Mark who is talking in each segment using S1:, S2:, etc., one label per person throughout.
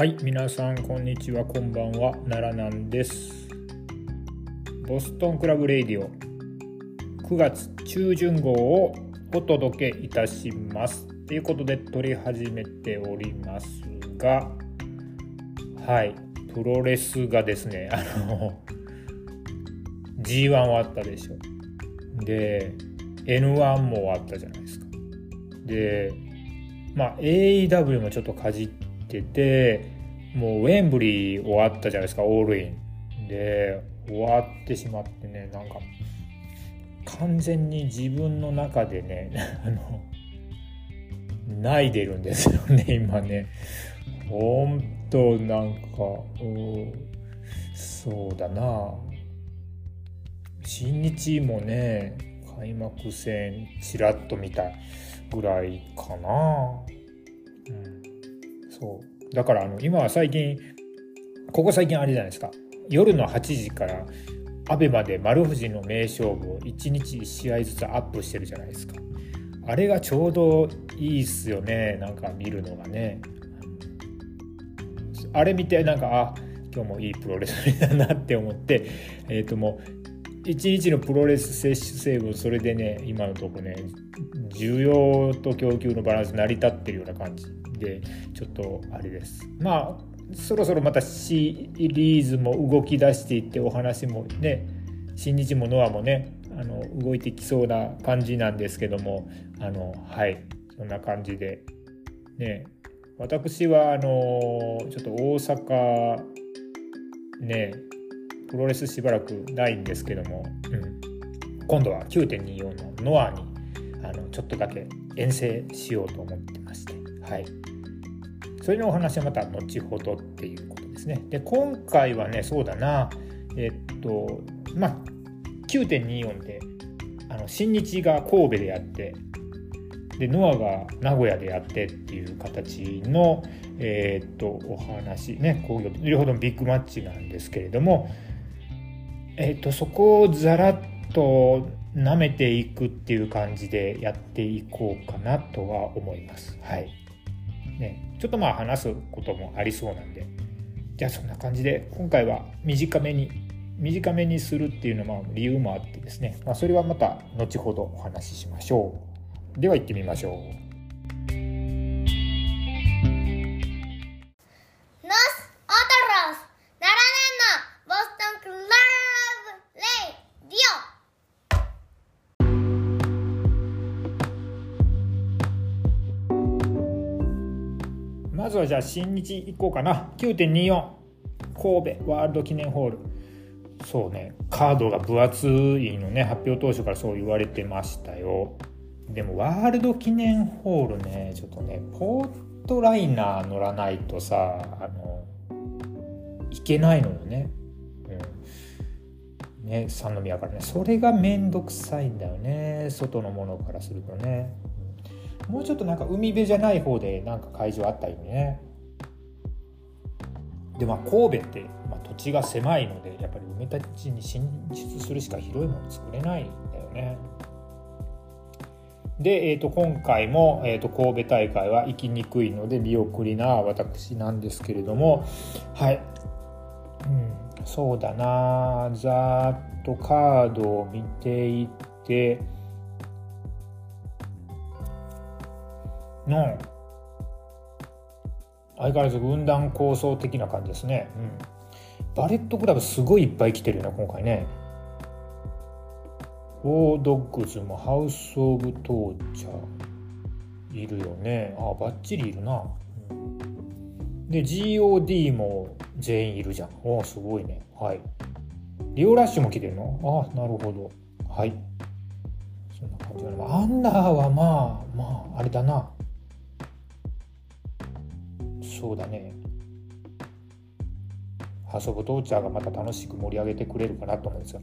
S1: はい、皆さんこんにちは、こんばんは、奈良なんです。ボストンクラブレディオ9月中旬号をお届けいたします。ということで撮り始めておりますが、はい、プロレスがですね、あの G1 終わったでしょ。で、N1 も終わったじゃないですか。で、まあ AEW もちょっとかじっててもうウェンブリー終わったじゃないですかオールイン。で終わってしまってねなんか完全に自分の中でね あの泣いでるんですよね 今ね。ほんとなんかそうだな。新日もね開幕戦ちらっと見たぐらいかな。うんそう。だからあの今は最近ここ最近あれじゃないですか。夜の8時からアベマで丸藤の名勝負を1日1試合ずつアップしてるじゃないですか。あれがちょうどいいっすよね。なんか見るのがね。あれ見てなんかあ今日もいいプロレスだなって思ってえっ、ー、ともう1日のプロレス摂取成分それでね今のとこね需要と供給のバランス成り立ってるような感じ。でちょっとあれです。まあそろそろまたシリーズも動き出していってお話もね新日もノアもねあの動いてきそうな感じなんですけどもあのはい。そんな感じで。ね。私はあのちょっと大阪ねプロレスしばらくないんですけども、うん、今度は9.24のノアにあのちょっとだけ遠征しようと思ってまして。はい。それのお話はまた後ほどっていうことですね。で今回はねそうだな。えっとまあ9.24であの新日が神戸でやってでノアが名古屋でやってっていう形の、え、っとお話ねこう両方ともビッグマッチなんですけれども、え、っとそこをざらっと舐めていくっていう感じでやっていこうかなとは思います。はい。ね、ちょっとまあ話すこともありそうなんで。じゃあそんな感じで今回は短めに短めにするっていうのも理由もあってですね、まあ、それはまた後ほどお話ししましょう。では行ってみましょう。じゃあ新日行こうかな。9.24神戸ワールド記念ホール。そうね。カードが分厚いのね。発表当初からそう言われてましたよ。でもワールド記念ホールね。ちょっとねポートライナー乗らないとさあのいけないのよね。うん。ね三宮からね。それがめんどくさいんだよね。外のものからするとね。もうちょっとなんか海辺じゃない方でなんか会場あったよね。でまあ神戸って、まあ、土地が狭いのでやっぱり埋め立ちに進出するしか広いもの作れないんだよね。で、えー、と今回も、えー、と神戸大会は行きにくいので見送りな私なんですけれどもはい、うん、そうだなざーっとカードを見ていっての相変わらず軍団構想的な感じですね、うん、バレットクラブすごいいっぱい来てるよね今回ね。オードッグズもハウス・オブ・トーチャーいるよね。あバッチリいるな、うん、で GOD も全員いるじゃん。おすごいね。はい。リオラッシュも来てるの？あなるほど。はい。そんな感じだねアンダーはまあまああれだなそうだね。ハウス・オブ・トーチャーがまた楽しく盛り上げてくれるかなと思うんですが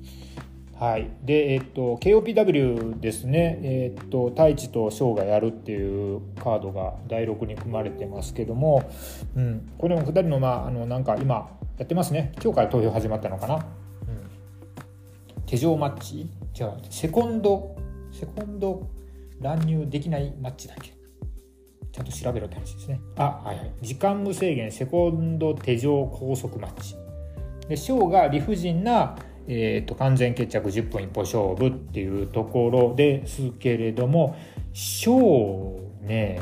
S1: はい、で、えっと、KOPW ですね、えっと、太一と翔がやるっていうカードが第6に組まれてますけども、うん、これも2人の、まあ、あのなんか今やってますね、今日から投票始まったのかな。うん、手錠マッチ？じゃあ、セコンド、セコンド乱入できないマッチだっけ？ちゃんと調べろって話ですね。あはいはい。時間無制限セコンド手錠高速マッチでショーが理不尽な、えーと、完全決着10分一歩勝負っていうところですけれどもショーね、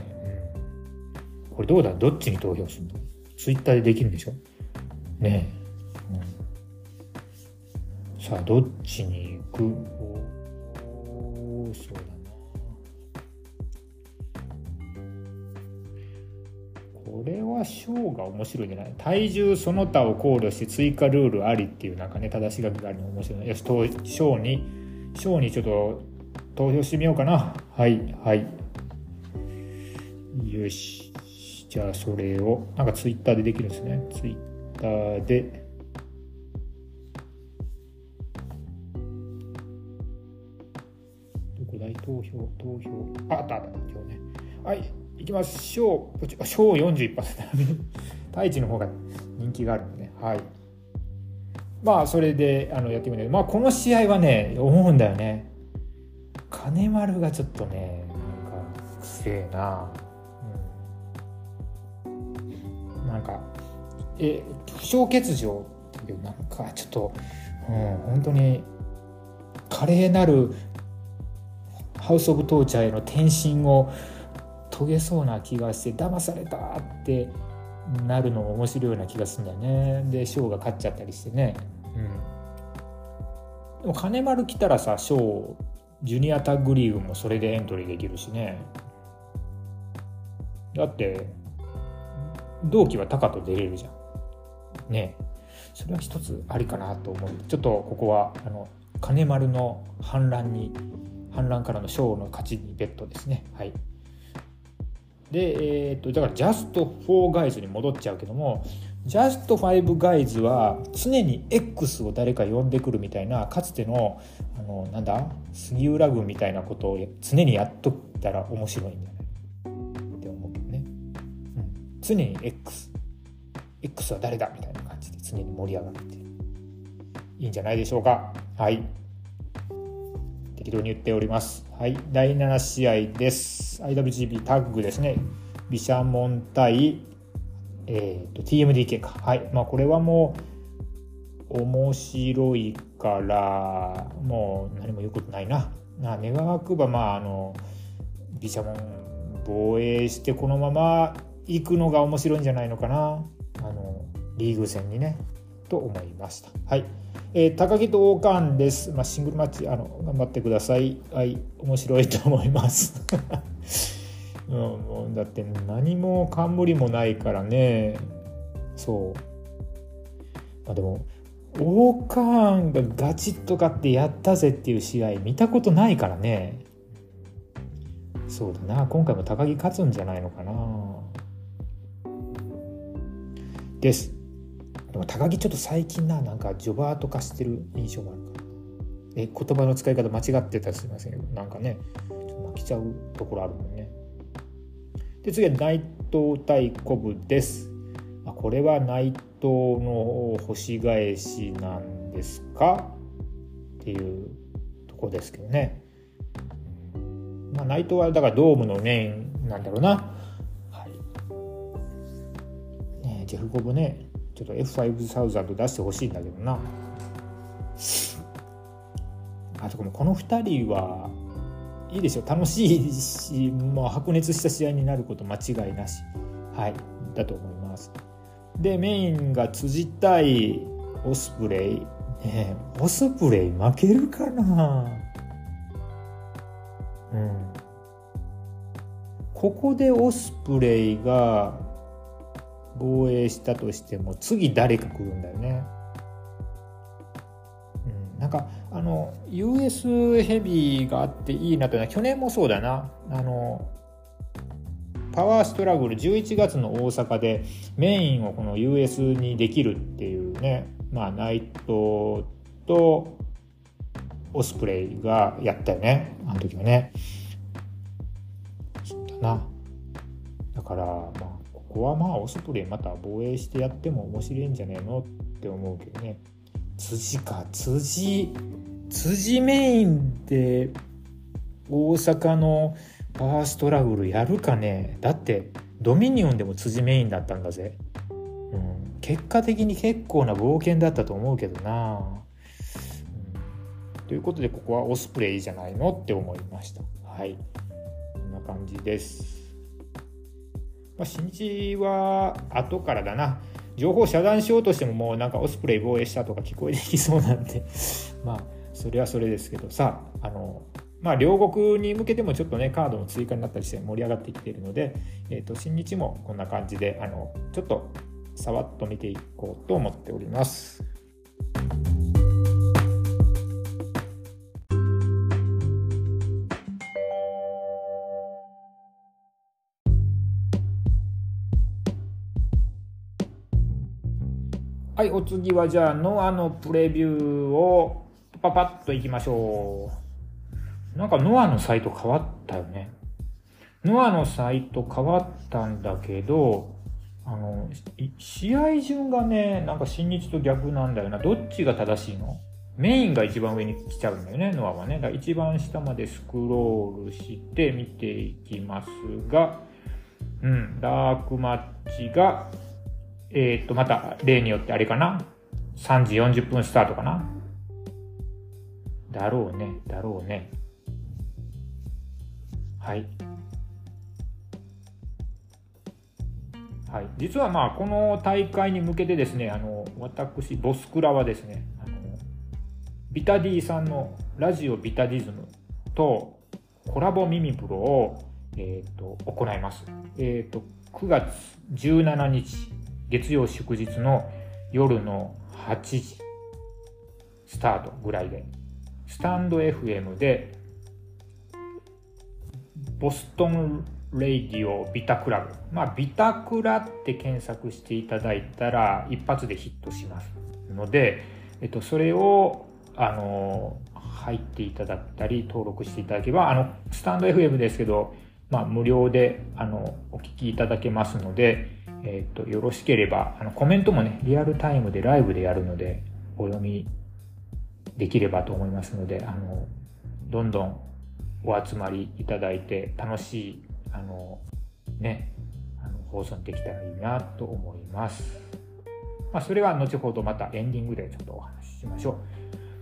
S1: これどうだ？どっちに投票するの？ツイッターでできるんでしょ？ねえ、うん、さあどっちに行く？ショーが面白いじゃない？体重その他を考慮して追加ルールありっていうなんかね正し書きがあるの面白い。よしショーにショーにちょっと投票してみようかな。はいはい。よし。じゃあそれをなんかツイッターでできるんですね。ツイッターで。どこだい？投票投票。ああったあった今日ね。はい。いきましょう。小41%。太一の方が人気があるんでね。はい。まあ、それであのやってみるけどまあ、この試合はね、思うんだよね。金丸がちょっとね、なんか、くせえな。なんか、え、負傷欠場っていう、なんか、ちょっと、うん、本当に、華麗なるハウス・オブ・トーチャーへの転身を、遂げそうな気がして騙されたってなるのも面白いような気がするんだよね。でショーが勝っちゃったりしてね。うん。でも金丸来たらさショージュニアタッグリーグもそれでエントリーできるしね。だって同期はタカと出れるじゃん。ね。それは一つありかなと思う。ちょっとここはあの金丸の反乱に反乱からのショーの勝ちにベットですね。はい。で、えーと、だからジャスト4ガイズに戻っちゃうけどもジャスト5ガイズは常に X を誰か呼んでくるみたいなかつてのあのなんだ杉浦軍みたいなことを常にやっとったら面白いんじゃないって思うけどね、うん、常に X X は誰だみたいな感じで常に盛り上がって。いいんじゃないでしょうか。はい。適当に言っております。はい、第7試合です。IWGP タッグですね。ビシャモン対、えーと、TMDK か。はい。まあ、これはもう、面白いから、もう何も言うことないな。な願わくば、まあ、あの、ビシャモン防衛して、このまま行くのが面白いんじゃないのかな。あの、リーグ戦にね、と思いました。はい。えー、高木と王冠です。まあ、シングルマッチ、あの、頑張ってください。はい、面白いと思います。うん、だって何も冠もないからね。そう。まあでも、王冠がガチッと勝ってやったぜっていう試合見たことないからね。そうだな。今回も高木勝つんじゃないのかな。です。でも高木ちょっと最近ななんかジョバーとかしてる印象があるからえ言葉の使い方間違ってたらすいませんけどなんかねちょっと負けちゃうところあるもんね。で次は内藤対コブです、これは内藤の星返しなんですか？っていうとこですけどね。まあ、内藤はだからドームのメインなんだろうな。はい。ねジェフコブね、ちょっと F5000 出してほしいんだけどな。あとこの2人はいいでしょ楽しいし、まあ、白熱した試合になること間違いなし。はい。だと思います。でメインが辻対オスプレイ。ねオスプレイ負けるかな？うん。ここでオスプレイが防衛したとしても次誰か来るんだよね。うん、なんかあの US ヘビーがあっていいなというのは去年もそうだな。あのパワーストラグル11月の大阪でメインをこの US にできるっていうねまあナイトとオスプレイがやったよね。あの時はね。そうだな。だからまあここはまあお外でまた防衛してやっても面白いんじゃねえのって思うけどね。辻か辻。辻メインで大阪のパワーストラグルやるかね。だってドミニオンでも辻メインだったんだぜ、うん、結果的に結構な冒険だったと思うけどな、うん、ということでここはオスプレイじゃないのって思いました。はい。こんな感じです。まあ、新日は後からだな。情報遮断しようとしてももうなんかオスプレイ防衛したとか聞こえてきそうなんで。まあそれはそれですけどさあのまあ両国に向けてもちょっとねカードの追加になったりして盛り上がってきているので、えー、と新日もこんな感じであのちょっとさわっと見ていこうと思っております。はい、お次はじゃあ、ノアのプレビューをパパッといきましょう。なんかノアのサイト変わったよね。ノアのサイト変わったんだけど、あの、試合順がね、なんか新日と逆なんだよな。どっちが正しいの？メインが一番上に来ちゃうんだよね、ノアはね。だから一番下までスクロールして見ていきますが、うん、ダークマッチがえっ、と、また例によってあれかな ?3 時40分スタートかな？だろうね、だろうね。はい。はい、実はまあこの大会に向けてですねあの私ボスクラはですねあのビタディさんのラジオビタディズムとコラボミミプロを、えーと、行います、えーと9月17日月曜祝日の夜の8時スタートぐらいでスタンド FM でボストンレイディオビタクラブ。まあビタクラって検索していただいたら一発でヒットしますので、えっと、それをあの入っていただいたり登録していただけばあのスタンド FM ですけど、まあ、無料であのお聞きいただけますのでえーと、よろしければあのコメントもねリアルタイムでライブでやるのでお読みできればと思いますのであのどんどんお集まりいただいて楽しいあのねあの放送できたらいいなと思います。まあ、それは後ほどまたエンディングでちょっとお話ししましょ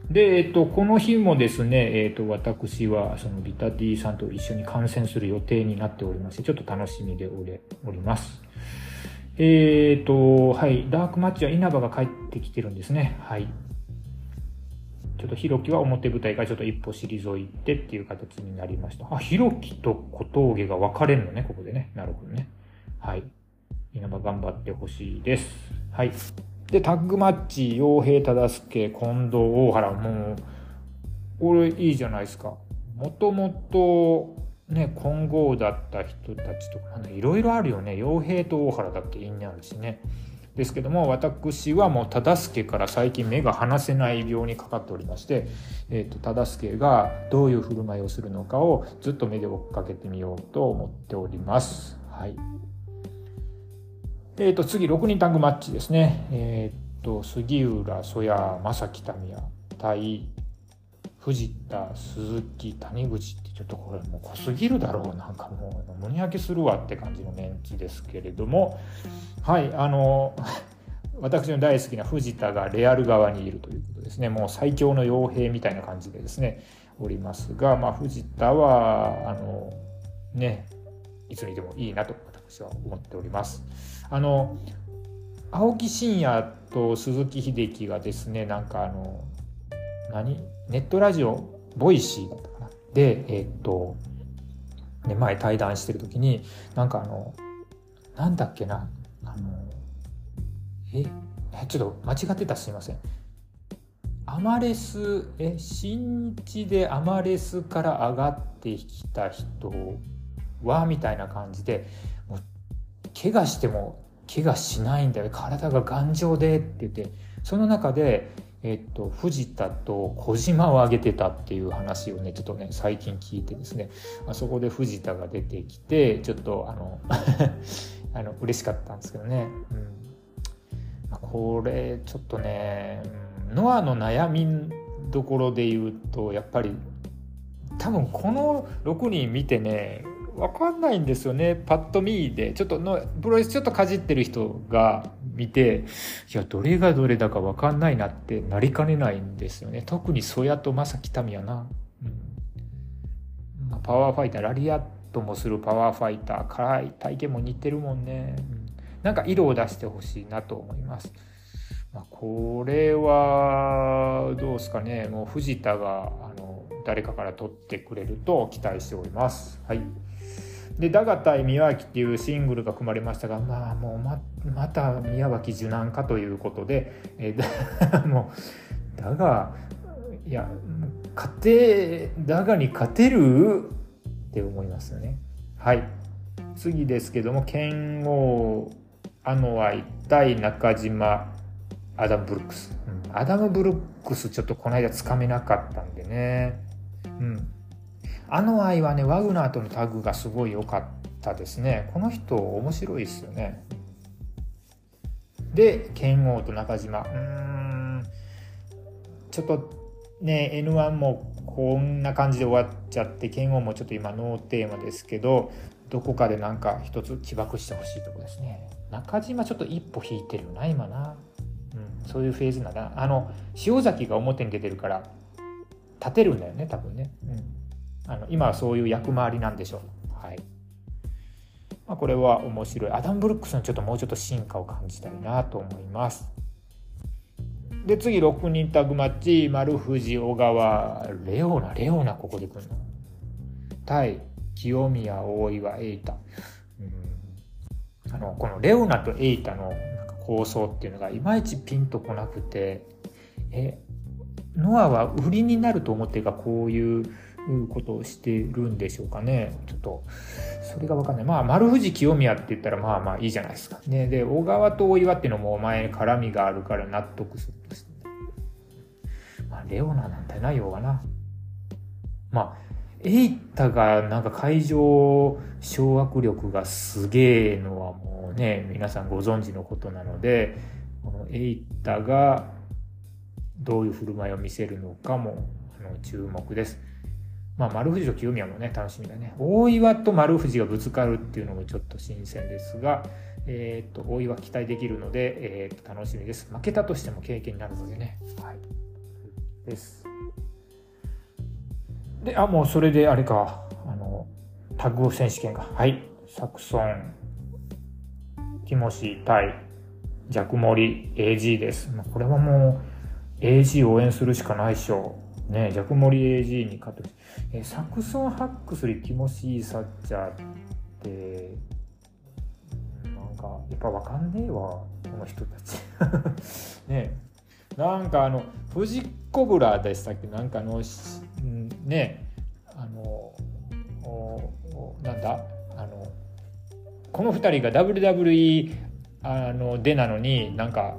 S1: う。で、えっと、この日もですね、えっと、私はそのビタディさんと一緒に観戦する予定になっておりまして、ちょっと楽しみでおります。えっ、と、はい、ダークマッチは稲葉が帰ってきてるんですね。はい。ちょっとひろきは表舞台からちょっと一歩退いてっていう形になりました。あ、ひろきと小峠が分かれるのね、ここでね。なるほどね。はい。稲葉頑張ってほしいです。はい。で、タッグマッチ、傭兵忠介、近藤、大原、もう、これいいじゃないですか。もともと、ね、金剛だった人たちとかいろいろあるよね傭兵と大原だって因にあるしねですけども私はもう忠助から最近目が離せない病にかかっておりまして、えーと、忠助がどういう振る舞いをするのかをずっと目で追っかけてみようと思っております。はいえーと、次6人タッグマッチですね。えーと、と杉浦、曽谷、正木、民也対藤田、鈴木、谷口ってちょっとこれもう濃すぎるだろうなんかもう胸焼けするわって感じのメンツですけれどもはいあの 私の大好きな藤田がレアル側にいるということですねもう最強の傭兵みたいな感じでですねおりますが、まあ、藤田はあのねいつにでもいいなと私は思っております。あの青木真也と鈴木秀樹がですねなんかあの何？ネットラジオボイシーだったかな。でえー、っと、ね、前対談してる時になんかあのなんだっけな。あのえちょっと間違ってたすいません。アマレスえ新日でアマレスから上がってきた人はみたいな感じでもう怪我しても怪我しないんだよ。体が頑丈でって言って。その中でえっと、藤田と小島を挙げてたっていう話をねちょっとね最近聞いてですねあそこで藤田が出てきてちょっとあの あの嬉しかったんですけどね、うん、これちょっとね、ノアの悩みどころで言うとやっぱり多分この6人見てね分かんないんですよね。パッと見でちょっとのプロレスちょっとかじってる人が見ていやどれがどれだか分かんないなってなりかねないんですよね。特に曽谷と正木民やな、うん、パワーファイターラリアットもするパワーファイター辛い体験も似てるもんね、うん、なんか色を出してほしいなと思います。まあ、これはどうですかね。もう藤田があの誰かから取ってくれると期待しております。はい。で「だが対宮脇」っていうシングルが組まれましたがまあもうままた宮脇受難かということで、えー、もうだがいや勝てだがに勝てるって思いますよね。はい。次ですけども剣王アノアイ対中島アダム・ブルックス、うん、アダム・ブルックスちょっとこの間つかめなかったんでね。うん。あの愛はねワグナーとのタグがすごい良かったですね。この人面白いですよね。で剣王と中島。うん。ちょっとね N1 もこんな感じで終わっちゃって剣王もちょっと今ノーテーマですけどどこかでなんか一つ起爆してほしいとこですね。中島ちょっと一歩引いてるよな今な。うん、そういうフェーズな。んだあの塩崎が表に出てるから立てるんだよね多分ね、うん、あの今はそういう役回りなんでしょう。はい、まあ、これは面白い。アダム・ブルックスのちょっともうちょっと進化を感じたいなと思います。で次6人タグマッチ。丸藤小川レオナ。レオナここで来るの。対清宮大岩瑛太、うん、あのこのレオナと瑛太の構想っていうのがいまいちピンとこなくてえノアは売りになると思ってるかこういういうことをしてるんでしょうかね。ちょっとそれが分かんない。まあ丸藤清宮って言ったらまあまあいいじゃないですか。ね。で小川と大岩っていうのもお前絡みがあるから納得するとしてまあレオナなんだよな要はな。まあエイタがなんか会場掌握力がすげえのはもうね、皆さんご存知のことなので、このエイタがどういう振る舞いを見せるのかもあの注目です。まあ、丸藤と清宮もね、楽しみだね。大岩と丸藤がぶつかるっていうのもちょっと新鮮ですが、えっ、と、大岩期待できるので、えっ、と、楽しみです。負けたとしても経験になるのでね。はい。です。で、あ、もうそれであれか、あの、タッグ選手権が。はい。サクソン、ティモシー対ジャクモリ AG です。まあ、これはもう AG 応援するしかないでしょう。ね、ジャクモリ AG に勝ってえサクソン・ハックスリティモシー・サッチャーって、なんか、やっぱわかんねえわ、この人たち。ねなんかあの、フジコブラでしたっけ？なんかあの、ねあのなんだ？あのこの2人が WWE あのでなのになんか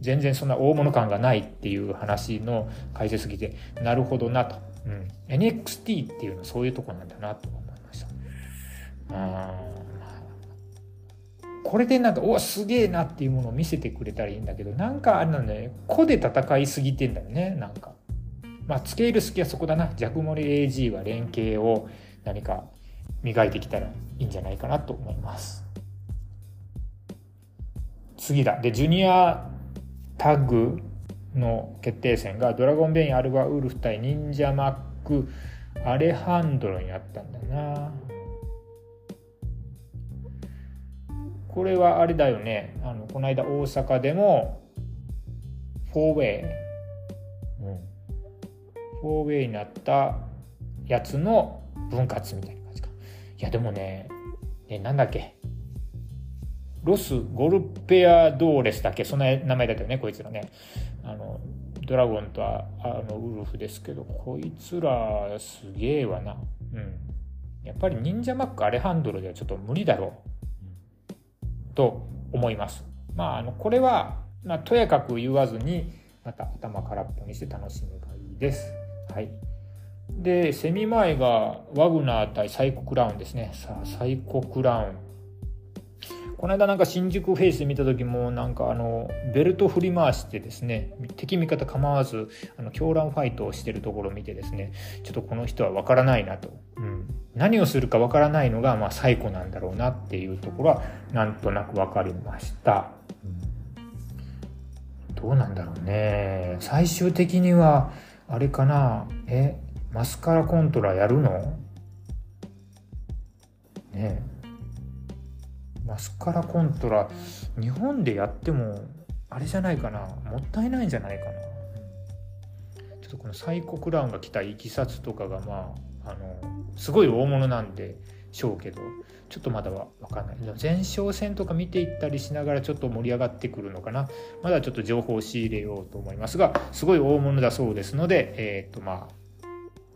S1: 全然そんな大物感がないっていう話の解説ぎてなるほどなと、うん、NXT っていうのはそういうとこなんだなと思いましたこれでなんかおすげえなっていうものを見せてくれたらいいんだけどなんかあれなんだよね個で戦いすぎてんだよねなんかまあ、つけ入る隙はそこだな。ジャクモリ AG は連携を何か磨いてきたらいいんじゃないかなと思います。次だ。で、ジュニアタッグの決定戦がドラゴンベイン・アルバ・ウルフ対忍者マック・アレハンドロになったんだな。これはあれだよね。あのこの間大阪でもフォーウェイ、うん、フォーウェイになったやつの分割みたいな感じか。いやでもね、ねなんだっけ。ロス・ゴルペア・ドーレスだっけそんな名前だったよね、こいつらね。あの、ドラゴンとあのウルフですけど、こいつらすげえわな。うん。やっぱり忍者マック・アレハンドロではちょっと無理だろう。と思います。まあ、あの、これは、まあ、とやかく言わずに、また頭空っぽにして楽しめばいいです。はい。で、セミ前がワグナー対サイコクラウンですね。さあ、サイコクラウン。この間なんか新宿フェイスで見た時もなんかあのベルト振り回してですね敵味方構わずあの狂乱ファイトをしてるところを見てですねちょっとこの人は分からないなと、うん、何をするか分からないのがまあ最古なんだろうなっていうところはなんとなく分かりました。どうなんだろうね。最終的にはあれかな。えマスカラコントラやるの？ねマスカラコントラ日本でやってもあれじゃないかな。もったいないんじゃないかな。ちょっとこのサイコクラウンが来たいきさつとかがまああのすごい大物なんでしょうけどちょっとまだは分かんない。前哨戦とか見ていったりしながらちょっと盛り上がってくるのかな。まだちょっと情報を仕入れようと思いますがすごい大物だそうですのでえっ、とまあ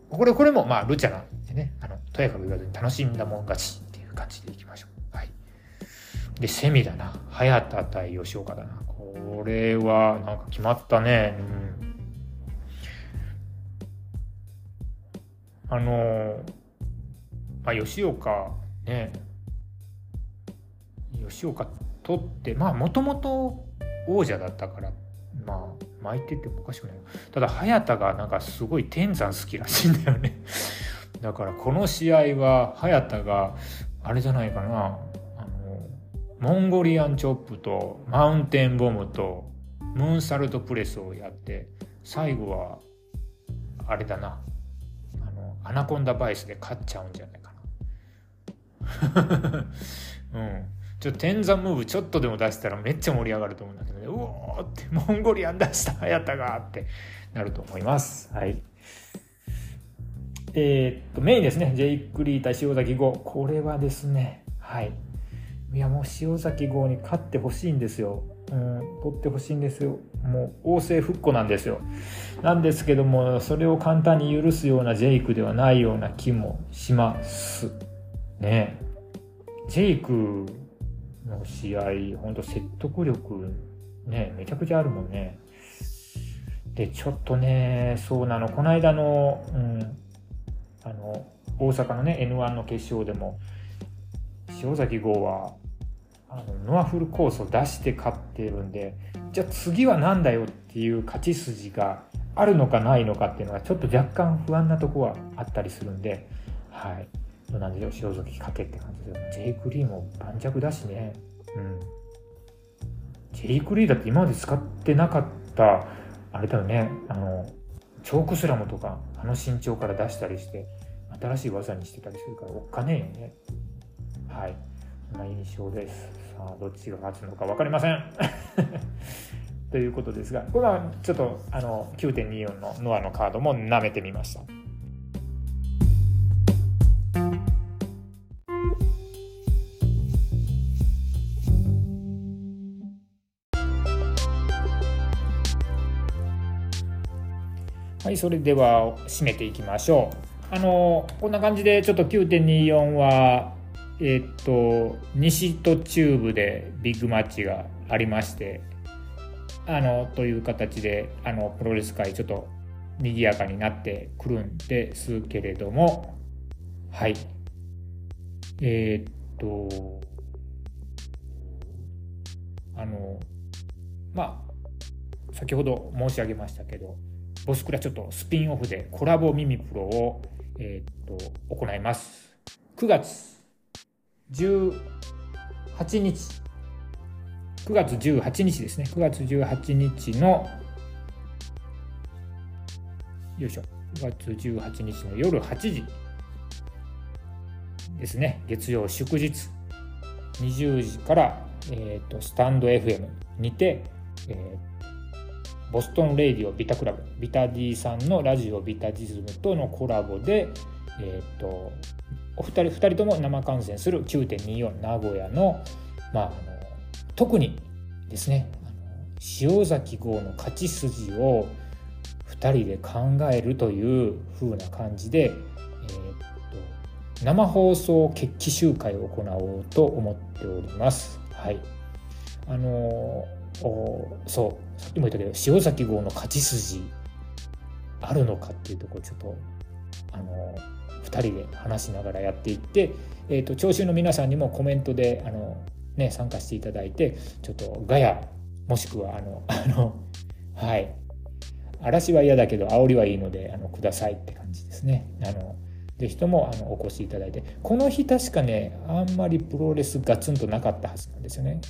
S1: これこれもまあルチャなんでねあのとやかく言わずに楽しんだもん勝ちっていう感じでいきましょう。でセミだな。早田対吉岡だな。これはなんか決まったね。うん。あのまあ吉岡ね。吉岡取ってまあもともと王者だったからまあ巻いててもおかしくない。ただ早田がなんかすごい天山好きらしいんだよね。だからこの試合は早田があれじゃないかな。モンゴリアンチョップとマウンテンボムとムーンサルトプレスをやって最後はあれだな。あのアナコンダバイスで勝っちゃうんじゃないかな。うん。ちょっと天山ムーブちょっとでも出したらめっちゃ盛り上がると思うんだけどね。うおーってモンゴリアン出したやったがってなると思います。はい。えー、っとメインですね。ジェイク・リー対潮崎豪これはですね。はい。いやもう潮崎豪に勝ってほしいんですようん、取ってほしいんですよ。もう、王政復古なんですよ。なんですけども、それを簡単に許すようなジェイクではないような気もします。ねジェイクの試合、本当説得力、ね、めちゃくちゃあるもんね。で、ちょっとね、そうなの、この間の、うん、あの、大阪のね、N1 の決勝でも、塩崎豪は、あのノアフルコースを出して勝ってるんで、じゃあ次は何だよっていう勝ち筋があるのかないのかっていうのがちょっと若干不安なとこはあったりするんで、はい。なんでしょう塩崎かけって感じでジェイク・リーも盤石だしね。うん。ジェイク・リーだって今まで使ってなかったあれだよね。あのチョークスラムとかあの身長から出したりして新しい技にしてたりするからおっかねえよね。はい。そんな印象です。さあどっちが勝つのか分かりません。ということですがこれはちょっとあの9.24のノアのカードも舐めてみました。はいそれでは締めていきましょう。あのこんな感じでちょっと9.24はえっ、と西と中部でビッグマッチがありましてあのという形であのプロレス界ちょっと賑やかになってくるんですけれどもはいえっ、とあのまあ先ほど申し上げましたけどボスクラちょっとスピンオフでコラボミミプロを、えー、っと行います。9月18日、9月18日ですね。9月18日の、よいしょ、9月18日の夜8時ですね。月曜祝日、20時から、えー、っとスタンド FM にて、えー、ボストン・レイディオ・ビタクラブビタディさんのラジオビタディズムとのコラボで、えーと、お二人二人とも生観戦する9.24名古屋の,、まあ、あの特にですねあの潮崎豪の勝ち筋を2人で考えるという風な感じで、えーと、生放送決起集会を行おうと思っております。はい、あのそうさっきも言ったけど塩崎号の勝ち筋あるのかっていうところちょっとあの2人で話しながらやっていって、えーと、聴衆の皆さんにもコメントであのね、参加していただいて、ちょっとガヤ、もしくは、あの、あの、はい、嵐は嫌だけど、煽りはいいので、あの、くださいって感じですね。あの、ぜひともあのお越しいただいて、この日確かね、あんまりプロレスガツンとなかったはずなんですよね。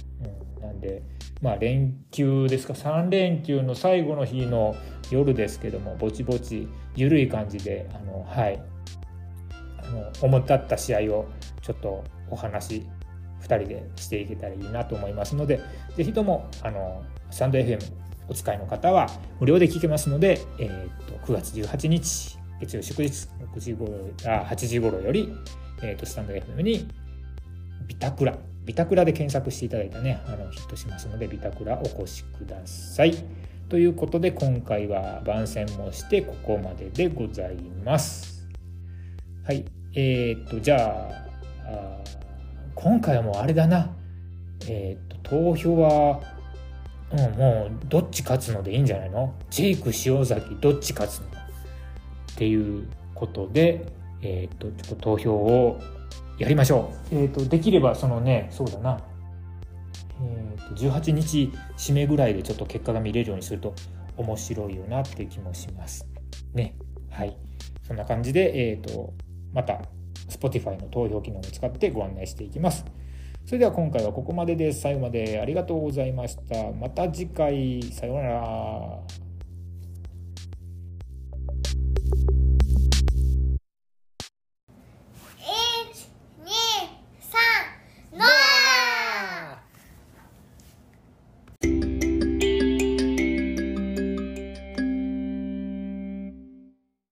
S1: うん、なんで、まあ連休ですか、3連休の最後の日の夜ですけども、ぼちぼち、緩い感じで、あの、はい、の、思ったった試合をちょっとお話、2人でしていけたらいいなと思いますので、ぜひとも、あの、スタンド FM お使いの方は無料で聞けますので、えー、と9月18日月曜祝日6時頃あ8時頃より、えー、とスタンド FM にビタクラビタクラで検索していただいたねあのヒットしますのでビタクラお越しください。ということで今回は番宣もしてここまででございます。はい。えー、っとじゃあ今回はもうあれだなえー、っと投票はうん、もうどっち勝つのでいいんじゃないの？ジェイク塩崎どっち勝つのっていうことで、えっ、とちょっと投票をやりましょう。えっ、とできればそのねそうだな、えー、と18日締めぐらいでちょっと結果が見れるようにすると面白いよなっていう気もします。ねはいそんな感じで、えっ、とまた Spotify の投票機能を使ってご案内していきます。それでは今回はここまでです。最後までありがとうございました。また次回、さようなら。